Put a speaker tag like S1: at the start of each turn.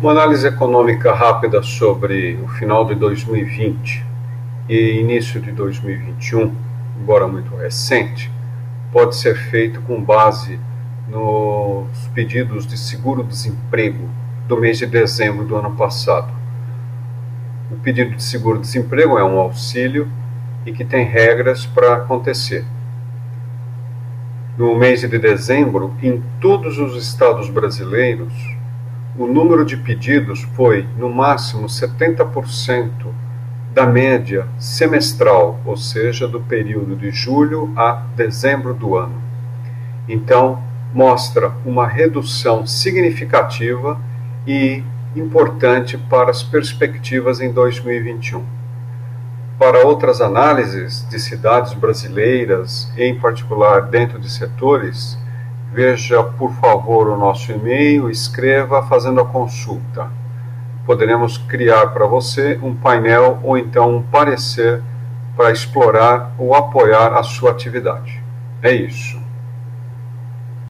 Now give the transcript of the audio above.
S1: Uma análise econômica rápida sobre o final de 2020 e início de 2021, embora muito recente, pode ser feito com base nos pedidos de seguro-desemprego do mês de dezembro do ano passado. O pedido de seguro-desemprego é um auxílio e que tem regras para acontecer. No mês de dezembro, em todos os estados brasileiros, o número de pedidos foi, no máximo, 70% da média semestral, ou seja, do período de julho a dezembro do ano. Então, mostra uma redução significativa e importante para as perspectivas em 2021. Para outras análises de cidades brasileiras, em particular dentro de setores, veja por favor o nosso e-mail, escreva fazendo a consulta. Poderemos criar para você um painel ou então um parecer para explorar ou apoiar a sua atividade. É isso.